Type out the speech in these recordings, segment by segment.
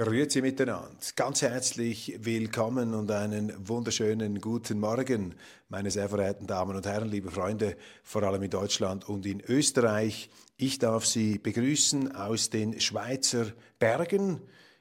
Grüezi miteinander. Ganz herzlich willkommen und einen wunderschönen guten Morgen, meine sehr verehrten Damen und Herren, liebe Freunde, vor allem in Deutschland und in Österreich. Ich darf Sie begrüßen aus den Schweizer Bergen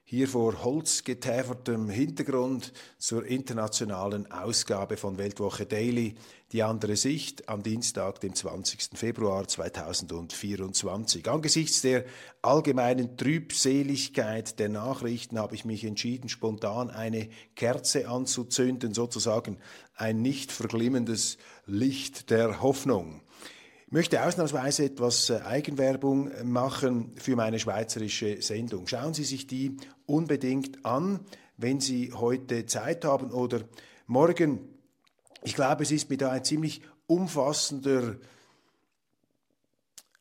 hier vor holzgetäfertem Hintergrund zur internationalen Ausgabe von Weltwoche Daily, die andere Sicht am Dienstag, dem 20. Februar 2024. Angesichts der allgemeinen Trübseligkeit der Nachrichten habe ich mich entschieden, spontan eine Kerze anzuzünden, sozusagen ein nicht verglimmendes Licht der Hoffnung. Möchte ausnahmsweise etwas äh, Eigenwerbung machen für meine schweizerische Sendung. Schauen Sie sich die unbedingt an, wenn Sie heute Zeit haben oder morgen. Ich glaube, es ist da ein ziemlich umfassender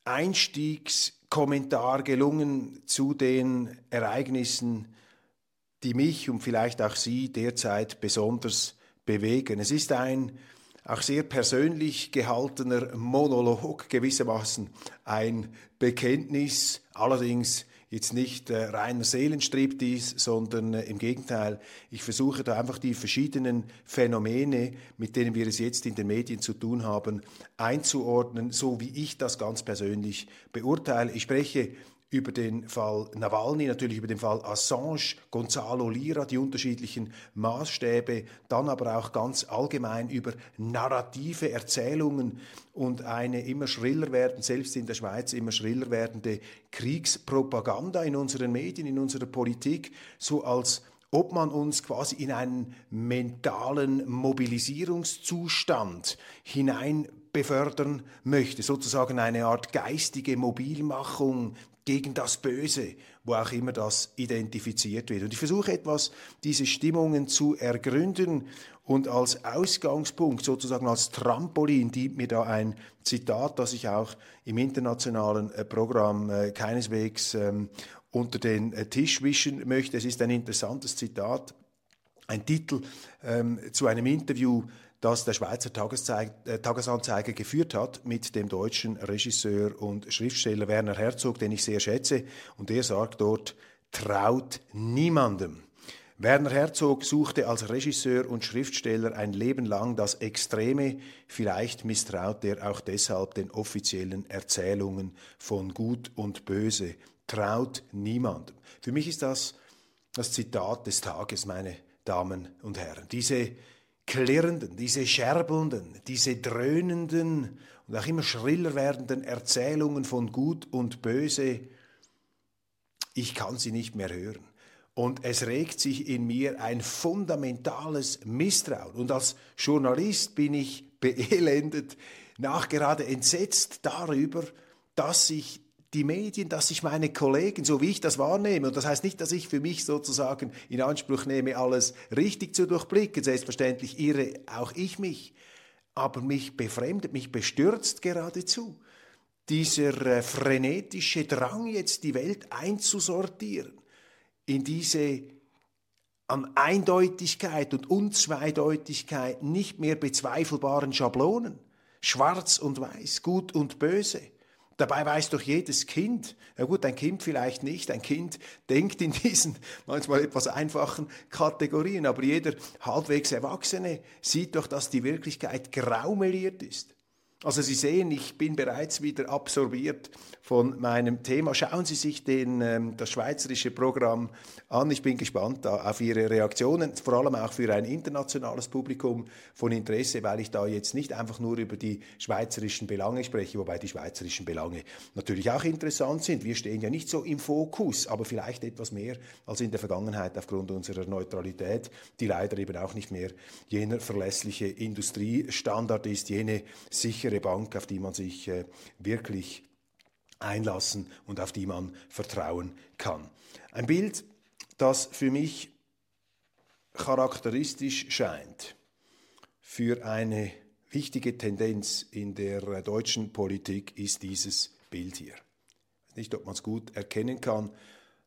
Einstiegskommentar gelungen zu den Ereignissen, die mich und vielleicht auch Sie derzeit besonders bewegen. Es ist ein auch sehr persönlich gehaltener Monolog, gewissermaßen ein Bekenntnis, allerdings jetzt nicht äh, reiner Seelenstriptease, sondern äh, im Gegenteil, ich versuche da einfach die verschiedenen Phänomene, mit denen wir es jetzt in den Medien zu tun haben, einzuordnen, so wie ich das ganz persönlich beurteile. Ich spreche über den Fall Nawalny, natürlich über den Fall Assange, Gonzalo Lira, die unterschiedlichen Maßstäbe, dann aber auch ganz allgemein über narrative Erzählungen und eine immer schriller werdende, selbst in der Schweiz immer schriller werdende Kriegspropaganda in unseren Medien, in unserer Politik, so als ob man uns quasi in einen mentalen Mobilisierungszustand hinein befördern möchte, sozusagen eine Art geistige Mobilmachung gegen das Böse, wo auch immer das identifiziert wird. Und ich versuche etwas, diese Stimmungen zu ergründen und als Ausgangspunkt, sozusagen als Trampolin, dient mir da ein Zitat, das ich auch im internationalen äh, Programm äh, keineswegs ähm, unter den äh, Tisch wischen möchte. Es ist ein interessantes Zitat, ein Titel ähm, zu einem Interview das der Schweizer äh, Tagesanzeiger geführt hat mit dem deutschen Regisseur und Schriftsteller Werner Herzog, den ich sehr schätze. Und er sagt dort, traut niemandem. Werner Herzog suchte als Regisseur und Schriftsteller ein Leben lang das Extreme, vielleicht misstraut er auch deshalb den offiziellen Erzählungen von Gut und Böse. Traut niemandem. Für mich ist das das Zitat des Tages, meine Damen und Herren. Diese klirrenden, diese scherbelnden, diese dröhnenden und auch immer schriller werdenden Erzählungen von Gut und Böse, ich kann sie nicht mehr hören. Und es regt sich in mir ein fundamentales Misstrauen. Und als Journalist bin ich beelendet, nachgerade entsetzt darüber, dass sich die Medien, dass ich meine Kollegen, so wie ich das wahrnehme, und das heißt nicht, dass ich für mich sozusagen in Anspruch nehme, alles richtig zu durchblicken, selbstverständlich irre auch ich mich, aber mich befremdet, mich bestürzt geradezu dieser äh, frenetische Drang jetzt die Welt einzusortieren in diese an Eindeutigkeit und Unzweideutigkeit nicht mehr bezweifelbaren Schablonen, schwarz und weiß, gut und böse Dabei weiß doch jedes Kind, ja gut, ein Kind vielleicht nicht, ein Kind denkt in diesen manchmal etwas einfachen Kategorien, aber jeder halbwegs Erwachsene sieht doch, dass die Wirklichkeit graumeliert ist. Also Sie sehen, ich bin bereits wieder absorbiert von meinem Thema. Schauen Sie sich den, ähm, das schweizerische Programm an. Ich bin gespannt auf Ihre Reaktionen, vor allem auch für ein internationales Publikum von Interesse, weil ich da jetzt nicht einfach nur über die schweizerischen Belange spreche, wobei die schweizerischen Belange natürlich auch interessant sind. Wir stehen ja nicht so im Fokus, aber vielleicht etwas mehr als in der Vergangenheit aufgrund unserer Neutralität, die leider eben auch nicht mehr jener verlässliche Industriestandard ist, jene sichere sichere Bank, auf die man sich äh, wirklich einlassen und auf die man vertrauen kann. Ein Bild, das für mich charakteristisch scheint für eine wichtige Tendenz in der äh, deutschen Politik ist dieses Bild hier. Ich weiß nicht, ob man es gut erkennen kann.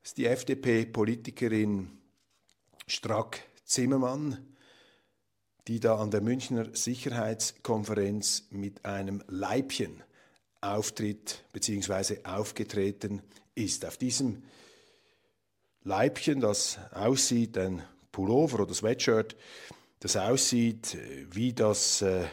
Das ist die FDP-Politikerin Strack-Zimmermann, die da an der Münchner Sicherheitskonferenz mit einem Leibchen auftritt bzw. aufgetreten ist. Auf diesem Leibchen, das aussieht, ein Pullover oder Sweatshirt, das aussieht äh, wie das äh,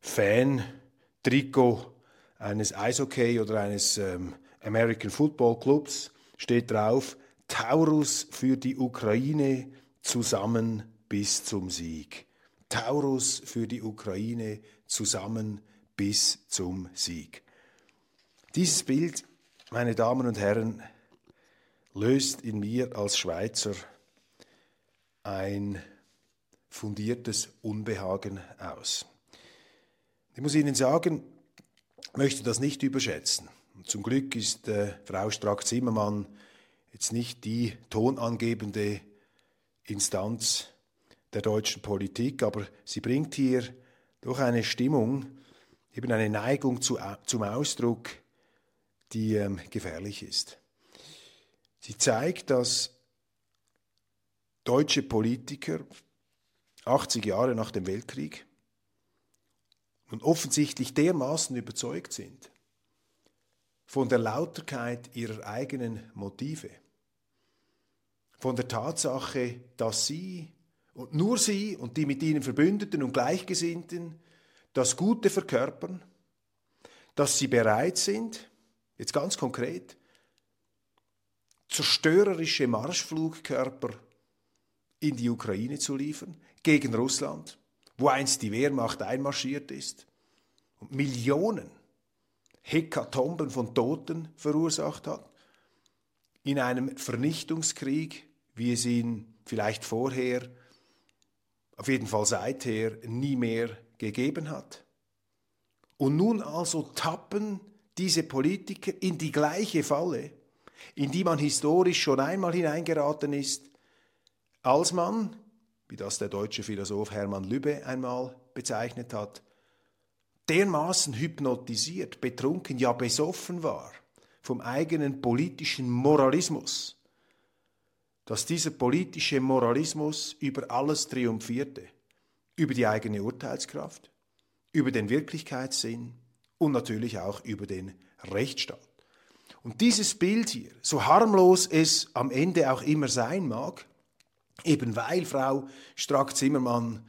Fan-Trikot eines Eishockey oder eines ähm, American Football Clubs, steht drauf, Taurus für die Ukraine zusammen bis zum Sieg. Taurus für die Ukraine zusammen bis zum Sieg. Dieses Bild, meine Damen und Herren, löst in mir als Schweizer ein fundiertes Unbehagen aus. Ich muss Ihnen sagen, ich möchte das nicht überschätzen. zum Glück ist äh, Frau Strack-Zimmermann jetzt nicht die tonangebende Instanz der deutschen Politik, aber sie bringt hier durch eine Stimmung, eben eine Neigung zu, zum Ausdruck, die ähm, gefährlich ist. Sie zeigt, dass deutsche Politiker 80 Jahre nach dem Weltkrieg nun offensichtlich dermaßen überzeugt sind von der Lauterkeit ihrer eigenen Motive, von der Tatsache, dass sie und nur sie und die mit ihnen Verbündeten und Gleichgesinnten das Gute verkörpern, dass sie bereit sind, jetzt ganz konkret, zerstörerische Marschflugkörper in die Ukraine zu liefern, gegen Russland, wo einst die Wehrmacht einmarschiert ist und Millionen Hekatomben von Toten verursacht hat, in einem Vernichtungskrieg, wie es ihn vielleicht vorher auf jeden Fall seither nie mehr gegeben hat. Und nun also tappen diese Politiker in die gleiche Falle, in die man historisch schon einmal hineingeraten ist, als man, wie das der deutsche Philosoph Hermann Lübbe einmal bezeichnet hat, dermaßen hypnotisiert, betrunken, ja besoffen war vom eigenen politischen Moralismus, dass dieser politische Moralismus über alles triumphierte, über die eigene Urteilskraft, über den Wirklichkeitssinn und natürlich auch über den Rechtsstaat. Und dieses Bild hier, so harmlos es am Ende auch immer sein mag, eben weil Frau Strack-Zimmermann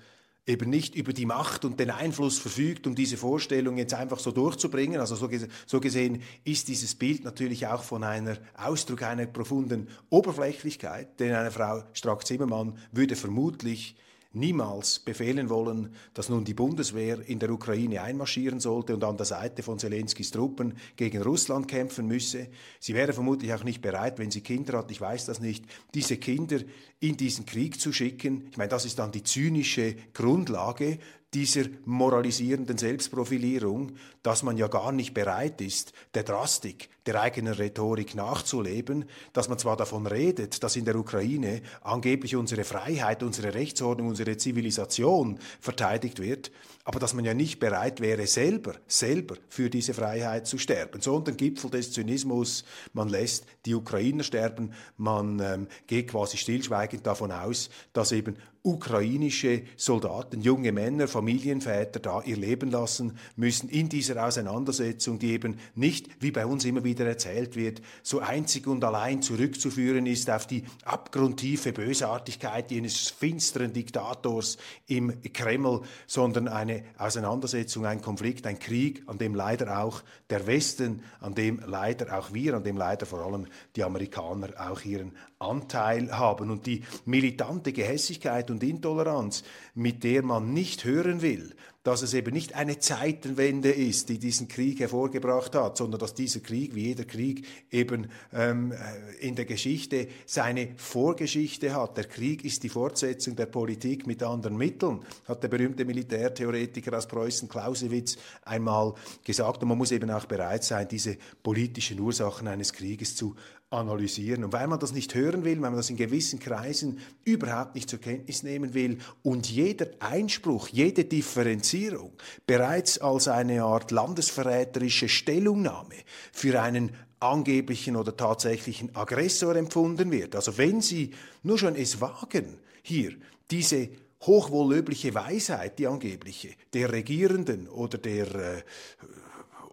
eben nicht über die Macht und den Einfluss verfügt, um diese Vorstellung jetzt einfach so durchzubringen. Also so, so gesehen ist dieses Bild natürlich auch von einer Ausdruck einer profunden Oberflächlichkeit, denn eine Frau Strack-Zimmermann würde vermutlich niemals befehlen wollen, dass nun die Bundeswehr in der Ukraine einmarschieren sollte und an der Seite von Zelenskis Truppen gegen Russland kämpfen müsse. Sie wäre vermutlich auch nicht bereit, wenn sie Kinder hat, ich weiß das nicht, diese Kinder in diesen Krieg zu schicken. Ich meine, das ist dann die zynische Grundlage dieser moralisierenden Selbstprofilierung, dass man ja gar nicht bereit ist, der Drastik der eigenen Rhetorik nachzuleben, dass man zwar davon redet, dass in der Ukraine angeblich unsere Freiheit, unsere Rechtsordnung, unsere Zivilisation verteidigt wird, aber dass man ja nicht bereit wäre, selber, selber für diese Freiheit zu sterben, sondern Gipfel des Zynismus, man lässt die Ukrainer sterben, man ähm, geht quasi stillschweigend davon aus, dass eben ukrainische Soldaten, junge Männer, Familienväter da ihr Leben lassen müssen in dieser Auseinandersetzung, die eben nicht, wie bei uns immer wieder erzählt wird, so einzig und allein zurückzuführen ist auf die abgrundtiefe Bösartigkeit jenes finsteren Diktators im Kreml, sondern eine Auseinandersetzung, ein Konflikt, ein Krieg, an dem leider auch der Westen, an dem leider auch wir, an dem leider vor allem die Amerikaner auch ihren Anteil haben. Und die militante Gehässigkeit und Intoleranz, mit der man nicht hören will, dass es eben nicht eine Zeitenwende ist, die diesen Krieg hervorgebracht hat, sondern dass dieser Krieg, wie jeder Krieg, eben ähm, äh, in der Geschichte seine Vorgeschichte hat. Der Krieg ist die Fortsetzung der Politik mit anderen Mitteln, hat der berühmte Militärtheoretiker aus Preußen Clausewitz einmal gesagt. Und man muss eben auch bereit sein, diese politischen Ursachen eines Krieges zu analysieren. Und weil man das nicht hören will, weil man das in gewissen Kreisen überhaupt nicht zur Kenntnis nehmen will und jeder Einspruch, jede Differenzierung bereits als eine Art landesverräterische Stellungnahme für einen angeblichen oder tatsächlichen Aggressor empfunden wird. Also wenn Sie nur schon es wagen, hier diese hochwohllöbliche Weisheit, die angebliche, der Regierenden oder der äh,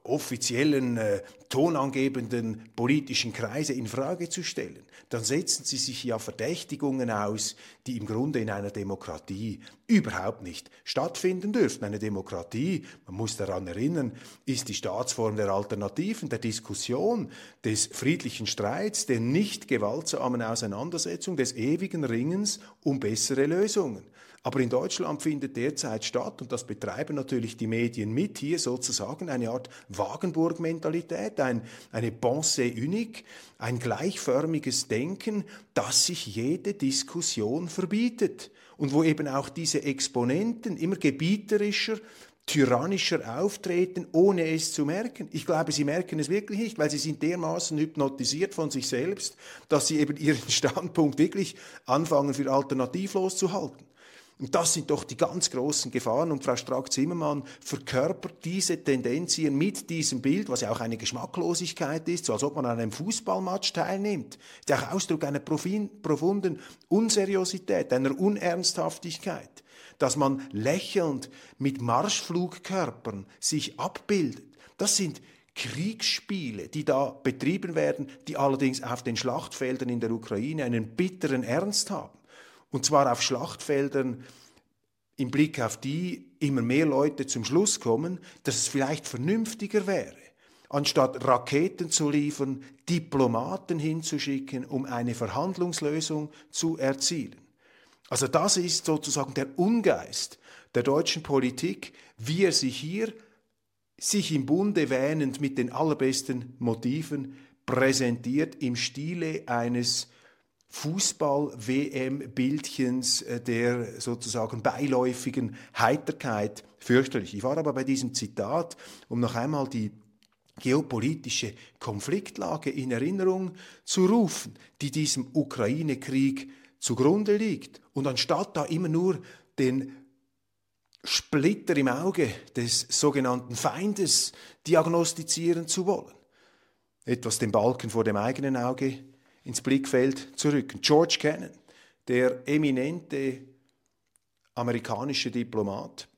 offiziellen, äh, tonangebenden politischen Kreise in Frage zu stellen, dann setzen sie sich ja Verdächtigungen aus, die im Grunde in einer Demokratie überhaupt nicht stattfinden dürfen. Eine Demokratie, man muss daran erinnern, ist die Staatsform der Alternativen, der Diskussion, des friedlichen Streits, der nicht gewaltsamen Auseinandersetzung, des ewigen Ringens um bessere Lösungen. Aber in Deutschland findet derzeit statt, und das betreiben natürlich die Medien mit, hier sozusagen eine Art Wagenburg-Mentalität, ein, eine Pensée unique, ein gleichförmiges Denken, das sich jede Diskussion verbietet. Und wo eben auch diese Exponenten immer gebieterischer, tyrannischer auftreten, ohne es zu merken. Ich glaube, sie merken es wirklich nicht, weil sie sind dermaßen hypnotisiert von sich selbst, dass sie eben ihren Standpunkt wirklich anfangen für alternativlos zu halten. Und das sind doch die ganz großen Gefahren. Und Frau Strack-Zimmermann verkörpert diese Tendenz hier mit diesem Bild, was ja auch eine Geschmacklosigkeit ist, so als ob man an einem Fußballmatch teilnimmt. Ist ja auch Ausdruck einer profunden Unseriosität, einer Unernsthaftigkeit, dass man lächelnd mit Marschflugkörpern sich abbildet. Das sind Kriegsspiele, die da betrieben werden, die allerdings auf den Schlachtfeldern in der Ukraine einen bitteren Ernst haben. Und zwar auf Schlachtfeldern, im Blick auf die immer mehr Leute zum Schluss kommen, dass es vielleicht vernünftiger wäre, anstatt Raketen zu liefern, Diplomaten hinzuschicken, um eine Verhandlungslösung zu erzielen. Also das ist sozusagen der Ungeist der deutschen Politik, wie er sich hier, sich im Bunde wähnend mit den allerbesten Motiven, präsentiert im Stile eines Fußball-WM-Bildchens äh, der sozusagen beiläufigen Heiterkeit fürchterlich. Ich war aber bei diesem Zitat, um noch einmal die geopolitische Konfliktlage in Erinnerung zu rufen, die diesem Ukraine-Krieg zugrunde liegt. Und anstatt da immer nur den Splitter im Auge des sogenannten Feindes diagnostizieren zu wollen, etwas den Balken vor dem eigenen Auge ins Blickfeld zu rücken. George Kennan, der eminente amerikanische Diplomat,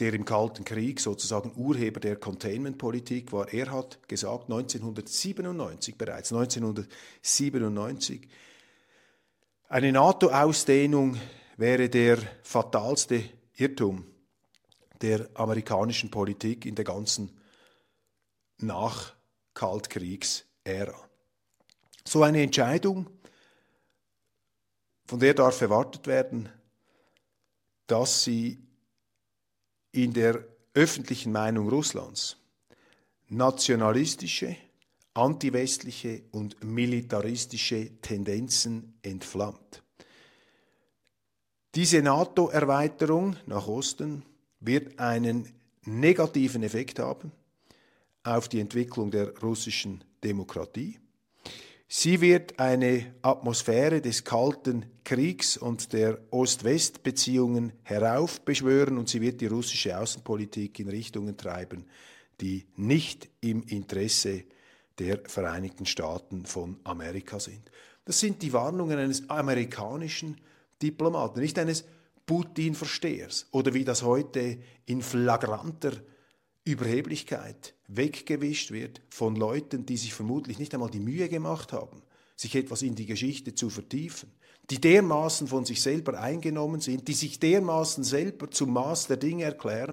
der im Kalten Krieg sozusagen Urheber der Containment-Politik war, er hat gesagt, 1997 bereits, 1997, eine NATO-Ausdehnung wäre der fatalste Irrtum der amerikanischen Politik in der ganzen Nach-Kaltkriegsära. So eine Entscheidung, von der darf erwartet werden, dass sie in der öffentlichen Meinung Russlands nationalistische, antiwestliche und militaristische Tendenzen entflammt. Diese NATO-Erweiterung nach Osten wird einen negativen Effekt haben auf die Entwicklung der russischen Demokratie. Sie wird eine Atmosphäre des Kalten Kriegs und der Ost-West-Beziehungen heraufbeschwören und sie wird die russische Außenpolitik in Richtungen treiben, die nicht im Interesse der Vereinigten Staaten von Amerika sind. Das sind die Warnungen eines amerikanischen Diplomaten, nicht eines Putin-Verstehers oder wie das heute in flagranter Überheblichkeit weggewischt wird von Leuten, die sich vermutlich nicht einmal die Mühe gemacht haben, sich etwas in die Geschichte zu vertiefen, die dermaßen von sich selber eingenommen sind, die sich dermaßen selber zum Maß der Dinge erklären.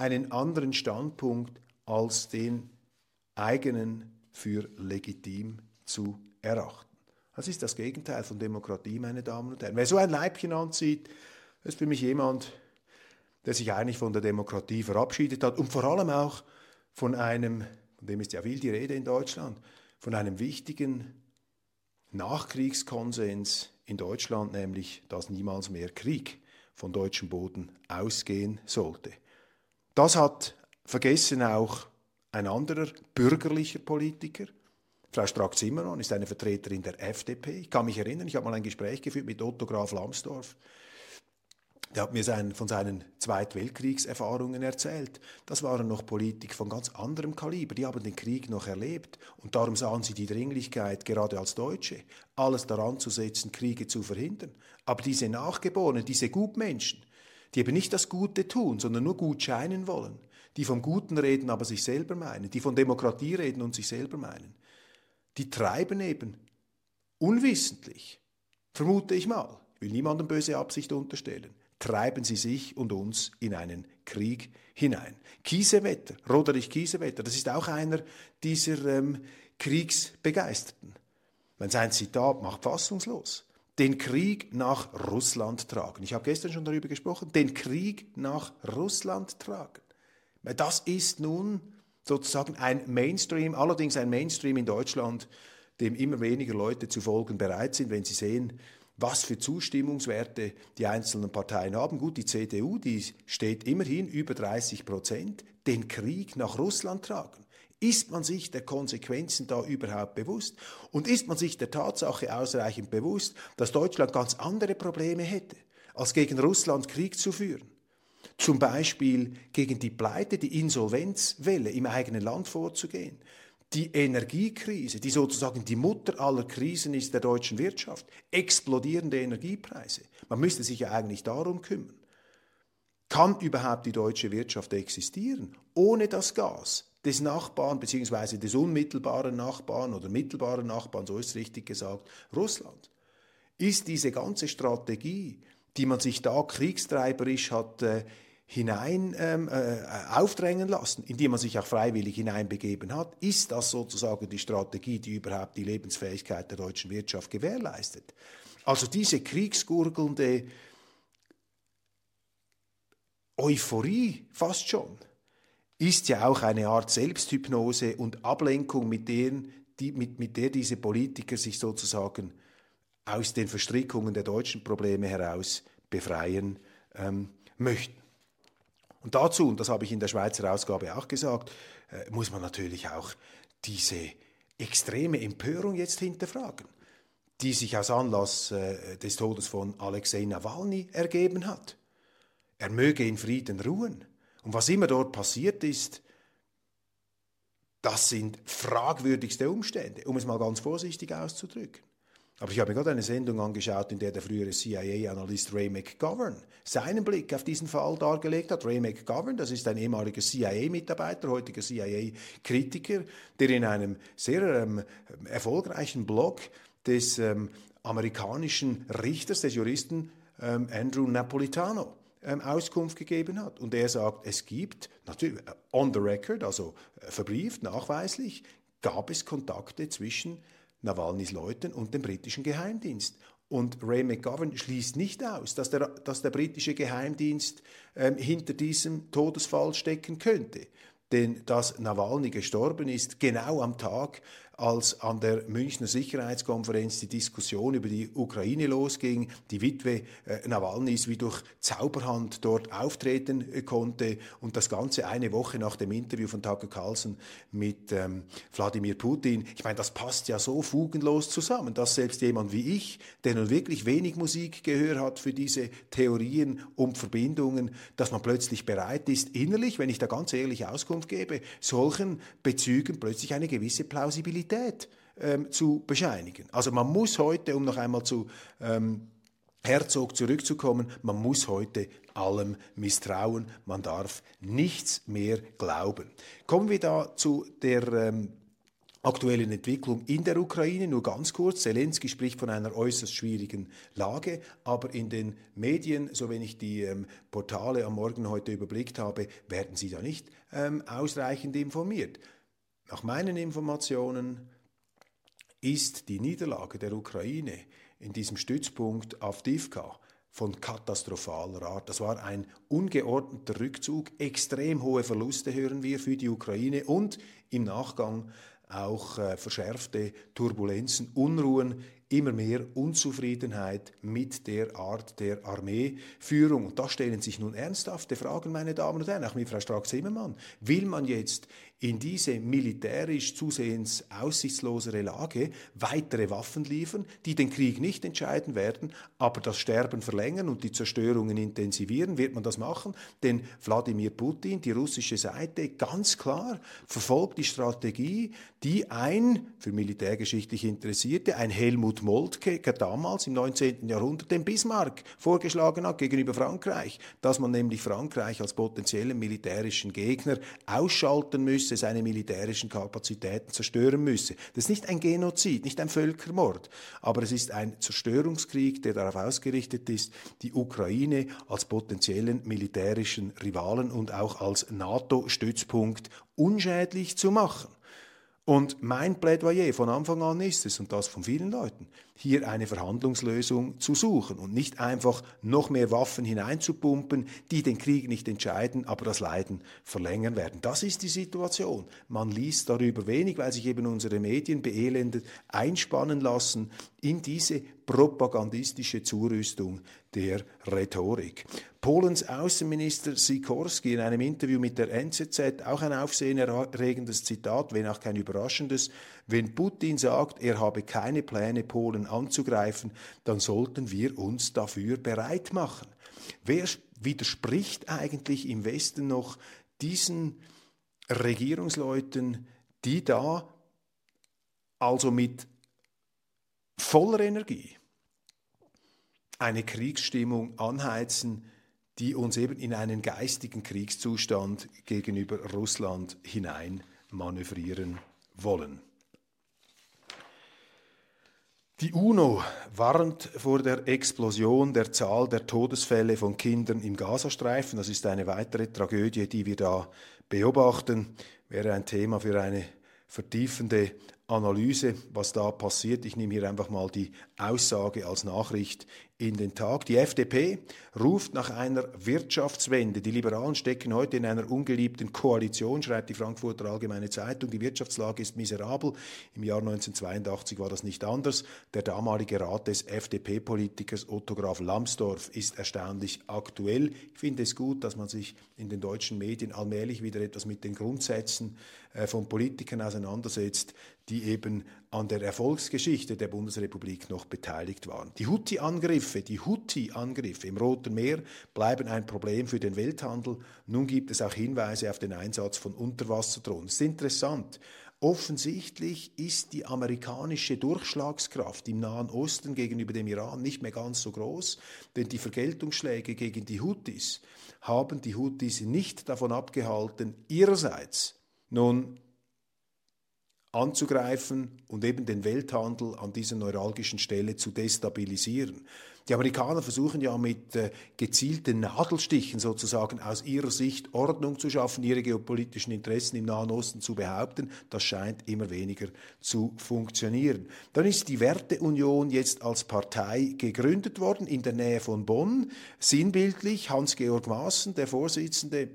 einen anderen Standpunkt als den eigenen für legitim zu erachten. Das ist das Gegenteil von Demokratie, meine Damen und Herren. Wer so ein Leibchen anzieht, ist für mich jemand, der sich eigentlich von der Demokratie verabschiedet hat und vor allem auch von einem, von dem ist ja viel die Rede in Deutschland, von einem wichtigen Nachkriegskonsens in Deutschland, nämlich, dass niemals mehr Krieg von deutschem Boden ausgehen sollte. Das hat vergessen auch ein anderer bürgerlicher Politiker. Frau Strack-Zimmermann ist eine Vertreterin der FDP. Ich kann mich erinnern, ich habe mal ein Gespräch geführt mit Otto Graf Lambsdorff. Der hat mir sein, von seinen Zweitweltkriegserfahrungen erzählt. Das waren noch Politik von ganz anderem Kaliber. Die haben den Krieg noch erlebt. Und darum sahen sie die Dringlichkeit, gerade als Deutsche, alles daran zu setzen, Kriege zu verhindern. Aber diese Nachgeborenen, diese Gutmenschen, die eben nicht das Gute tun, sondern nur gut scheinen wollen, die vom Guten reden, aber sich selber meinen, die von Demokratie reden und sich selber meinen, die treiben eben unwissentlich, vermute ich mal, ich will niemandem böse Absicht unterstellen, treiben sie sich und uns in einen Krieg hinein. Kiesewetter, Roderich Kiesewetter, das ist auch einer dieser ähm, Kriegsbegeisterten. Sein Zitat macht fassungslos den Krieg nach Russland tragen. Ich habe gestern schon darüber gesprochen, den Krieg nach Russland tragen. Das ist nun sozusagen ein Mainstream, allerdings ein Mainstream in Deutschland, dem immer weniger Leute zu folgen bereit sind, wenn sie sehen, was für Zustimmungswerte die einzelnen Parteien haben. Gut, die CDU, die steht immerhin über 30 Prozent, den Krieg nach Russland tragen. Ist man sich der Konsequenzen da überhaupt bewusst? Und ist man sich der Tatsache ausreichend bewusst, dass Deutschland ganz andere Probleme hätte, als gegen Russland Krieg zu führen? Zum Beispiel gegen die Pleite, die Insolvenzwelle im eigenen Land vorzugehen. Die Energiekrise, die sozusagen die Mutter aller Krisen ist der deutschen Wirtschaft. Explodierende Energiepreise. Man müsste sich ja eigentlich darum kümmern. Kann überhaupt die deutsche Wirtschaft existieren ohne das Gas, des Nachbarn beziehungsweise des unmittelbaren Nachbarn oder mittelbaren Nachbarn, so ist es richtig gesagt, Russland, ist diese ganze Strategie, die man sich da kriegstreiberisch hat äh, hinein ähm, äh, aufdrängen lassen, in die man sich auch freiwillig hineinbegeben hat, ist das sozusagen die Strategie, die überhaupt die Lebensfähigkeit der deutschen Wirtschaft gewährleistet. Also diese kriegsgurgelnde Euphorie fast schon, ist ja auch eine Art Selbsthypnose und Ablenkung, mit, deren, die, mit, mit der diese Politiker sich sozusagen aus den Verstrickungen der deutschen Probleme heraus befreien ähm, möchten. Und dazu, und das habe ich in der Schweizer Ausgabe auch gesagt, äh, muss man natürlich auch diese extreme Empörung jetzt hinterfragen, die sich aus Anlass äh, des Todes von Alexei Nawalny ergeben hat. Er möge in Frieden ruhen. Und was immer dort passiert ist, das sind fragwürdigste Umstände, um es mal ganz vorsichtig auszudrücken. Aber ich habe mir gerade eine Sendung angeschaut, in der der frühere CIA-Analyst Ray McGovern seinen Blick auf diesen Fall dargelegt hat. Ray McGovern, das ist ein ehemaliger CIA-Mitarbeiter, heutiger CIA-Kritiker, der in einem sehr ähm, erfolgreichen Blog des ähm, amerikanischen Richters, des Juristen ähm, Andrew Napolitano ähm, Auskunft gegeben hat. Und er sagt, es gibt, natürlich äh, on the record, also äh, verbrieft, nachweislich, gab es Kontakte zwischen Nawalnys Leuten und dem britischen Geheimdienst. Und Ray McGovern schließt nicht aus, dass der, dass der britische Geheimdienst ähm, hinter diesem Todesfall stecken könnte. Denn dass Nawalny gestorben ist, genau am Tag, als an der Münchner Sicherheitskonferenz die Diskussion über die Ukraine losging, die Witwe äh, Nawalnys wie durch Zauberhand dort auftreten äh, konnte und das Ganze eine Woche nach dem Interview von Tucker Carlson mit ähm, Wladimir Putin. Ich meine, das passt ja so fugenlos zusammen, dass selbst jemand wie ich, der nun wirklich wenig Musikgehör hat für diese Theorien und Verbindungen, dass man plötzlich bereit ist, innerlich, wenn ich da ganz ehrlich Auskunft gebe, solchen Bezügen plötzlich eine gewisse Plausibilität Realität ähm, zu bescheinigen. Also man muss heute, um noch einmal zu ähm, Herzog zurückzukommen, man muss heute allem misstrauen, man darf nichts mehr glauben. Kommen wir da zu der ähm, aktuellen Entwicklung in der Ukraine. Nur ganz kurz, Zelensky spricht von einer äußerst schwierigen Lage, aber in den Medien, so wenn ich die ähm, Portale am Morgen heute überblickt habe, werden sie da nicht ähm, ausreichend informiert. Nach meinen Informationen ist die Niederlage der Ukraine in diesem Stützpunkt Avdivka von katastrophaler Art. Das war ein ungeordneter Rückzug, extrem hohe Verluste hören wir für die Ukraine und im Nachgang auch äh, verschärfte Turbulenzen, Unruhen immer mehr Unzufriedenheit mit der Art der Armeeführung. Und da stellen sich nun ernsthafte Fragen, meine Damen und Herren, auch mit Frau Strack-Zimmermann. Will man jetzt in diese militärisch zusehends aussichtslosere Lage weitere Waffen liefern, die den Krieg nicht entscheiden werden, aber das Sterben verlängern und die Zerstörungen intensivieren? Wird man das machen? Denn Wladimir Putin, die russische Seite, ganz klar verfolgt die Strategie, die ein, für militärgeschichtlich Interessierte, ein Helmut Moltke damals im 19. Jahrhundert den Bismarck vorgeschlagen hat gegenüber Frankreich, dass man nämlich Frankreich als potenziellen militärischen Gegner ausschalten müsse, seine militärischen Kapazitäten zerstören müsse. Das ist nicht ein Genozid, nicht ein Völkermord, aber es ist ein Zerstörungskrieg, der darauf ausgerichtet ist, die Ukraine als potenziellen militärischen Rivalen und auch als NATO-Stützpunkt unschädlich zu machen. Und mein Plädoyer von Anfang an ist es, und das von vielen Leuten, hier eine Verhandlungslösung zu suchen und nicht einfach noch mehr Waffen hineinzupumpen, die den Krieg nicht entscheiden, aber das Leiden verlängern werden. Das ist die Situation. Man liest darüber wenig, weil sich eben unsere Medien beelendet einspannen lassen in diese propagandistische Zurüstung der Rhetorik. Polens Außenminister Sikorski in einem Interview mit der NZZ, auch ein aufsehenerregendes Zitat, wenn auch kein überraschendes, wenn Putin sagt, er habe keine Pläne, Polen anzugreifen, dann sollten wir uns dafür bereit machen. Wer widerspricht eigentlich im Westen noch diesen Regierungsleuten, die da also mit voller Energie eine Kriegsstimmung anheizen, die uns eben in einen geistigen Kriegszustand gegenüber Russland hinein manövrieren wollen. Die UNO warnt vor der Explosion der Zahl der Todesfälle von Kindern im Gazastreifen. Das ist eine weitere Tragödie, die wir da beobachten. Wäre ein Thema für eine vertiefende Analyse, was da passiert. Ich nehme hier einfach mal die Aussage als Nachricht in den Tag. Die FDP ruft nach einer Wirtschaftswende. Die Liberalen stecken heute in einer ungeliebten Koalition, schreibt die Frankfurter Allgemeine Zeitung. Die Wirtschaftslage ist miserabel. Im Jahr 1982 war das nicht anders. Der damalige Rat des FDP-Politikers Otto Graf Lambsdorff ist erstaunlich aktuell. Ich finde es gut, dass man sich in den deutschen Medien allmählich wieder etwas mit den Grundsätzen äh, von Politikern auseinandersetzt, die eben an der Erfolgsgeschichte der Bundesrepublik noch beteiligt waren. Die Houthi-Angriffe, die Houthi-Angriffe im Roten Meer bleiben ein Problem für den Welthandel. Nun gibt es auch Hinweise auf den Einsatz von Unterwasserdrohnen. Es ist interessant. Offensichtlich ist die amerikanische Durchschlagskraft im Nahen Osten gegenüber dem Iran nicht mehr ganz so groß, denn die Vergeltungsschläge gegen die Houthis haben die Houthis nicht davon abgehalten, ihrerseits nun anzugreifen und eben den Welthandel an dieser neuralgischen Stelle zu destabilisieren. Die Amerikaner versuchen ja mit äh, gezielten Nadelstichen sozusagen aus ihrer Sicht Ordnung zu schaffen, ihre geopolitischen Interessen im Nahen Osten zu behaupten. Das scheint immer weniger zu funktionieren. Dann ist die Werteunion jetzt als Partei gegründet worden in der Nähe von Bonn. Sinnbildlich Hans-Georg Maaßen, der Vorsitzende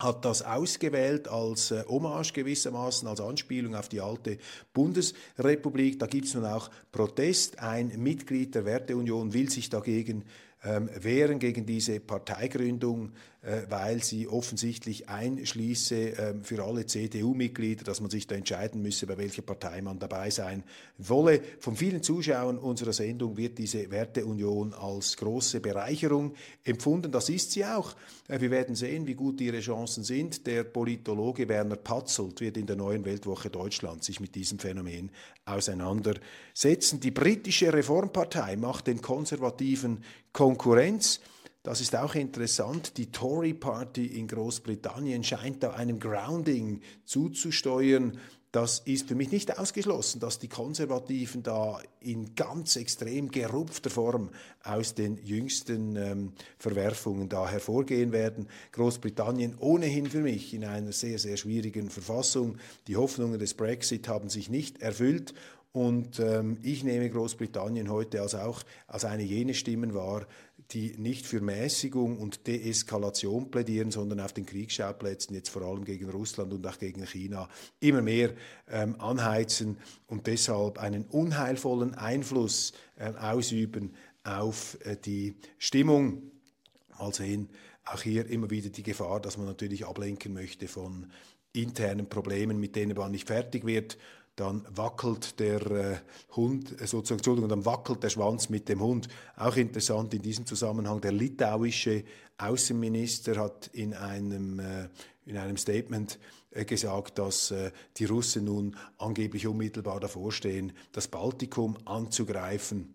hat das ausgewählt als äh, Hommage gewissermaßen, als Anspielung auf die alte Bundesrepublik. Da gibt es nun auch Protest. Ein Mitglied der Werteunion will sich dagegen ähm, wehren gegen diese Parteigründung, weil sie offensichtlich einschließe äh, für alle CDU-Mitglieder, dass man sich da entscheiden müsse, bei welcher Partei man dabei sein wolle. Von vielen Zuschauern unserer Sendung wird diese Werteunion als große Bereicherung empfunden. Das ist sie auch. Äh, wir werden sehen, wie gut ihre Chancen sind. Der Politologe Werner Patzelt wird in der neuen Weltwoche Deutschland sich mit diesem Phänomen auseinandersetzen. Die britische Reformpartei macht den Konservativen Konkurrenz. Das ist auch interessant. Die Tory Party in Großbritannien scheint da einem Grounding zuzusteuern. Das ist für mich nicht ausgeschlossen, dass die Konservativen da in ganz extrem gerupfter Form aus den jüngsten ähm, Verwerfungen da hervorgehen werden. Großbritannien ohnehin für mich in einer sehr, sehr schwierigen Verfassung. Die Hoffnungen des Brexit haben sich nicht erfüllt und ähm, ich nehme Großbritannien heute als auch als eine jene Stimmen wahr, die nicht für Mäßigung und Deeskalation plädieren, sondern auf den Kriegsschauplätzen, jetzt vor allem gegen Russland und auch gegen China, immer mehr ähm, anheizen und deshalb einen unheilvollen Einfluss äh, ausüben auf äh, die Stimmung. Mal sehen, auch hier immer wieder die Gefahr, dass man natürlich ablenken möchte von internen Problemen, mit denen man nicht fertig wird dann wackelt der äh, Hund, äh, sozusagen, Entschuldigung, dann wackelt der Schwanz mit dem Hund. Auch interessant in diesem Zusammenhang, der litauische Außenminister hat in einem, äh, in einem Statement äh, gesagt, dass äh, die Russen nun angeblich unmittelbar davor stehen, das Baltikum anzugreifen.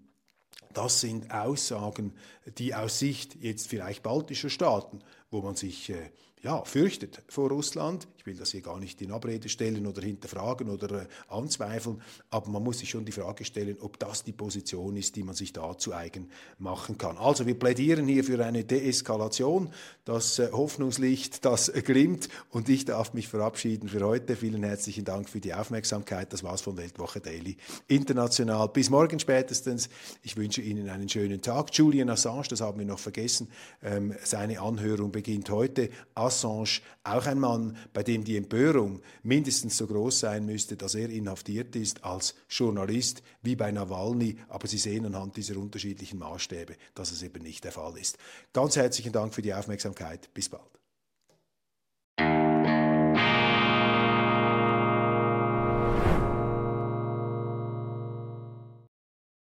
Das sind Aussagen, die aus Sicht jetzt vielleicht baltischer Staaten, wo man sich äh, ja, fürchtet vor Russland. Ich will das hier gar nicht in Abrede stellen oder hinterfragen oder äh, anzweifeln, aber man muss sich schon die Frage stellen, ob das die Position ist, die man sich da zu eigen machen kann. Also wir plädieren hier für eine Deeskalation, das äh, Hoffnungslicht, das äh, glimmt und ich darf mich verabschieden für heute. Vielen herzlichen Dank für die Aufmerksamkeit. Das war's von Weltwoche Daily International. Bis morgen spätestens. Ich wünsche Ihnen einen schönen Tag. Julian Assange, das haben wir noch vergessen, ähm, seine Anhörung beginnt heute. Assange, auch ein Mann, bei dem die Empörung mindestens so groß sein müsste, dass er inhaftiert ist als Journalist wie bei Nawalny. Aber Sie sehen anhand dieser unterschiedlichen Maßstäbe, dass es eben nicht der Fall ist. Ganz herzlichen Dank für die Aufmerksamkeit. Bis bald.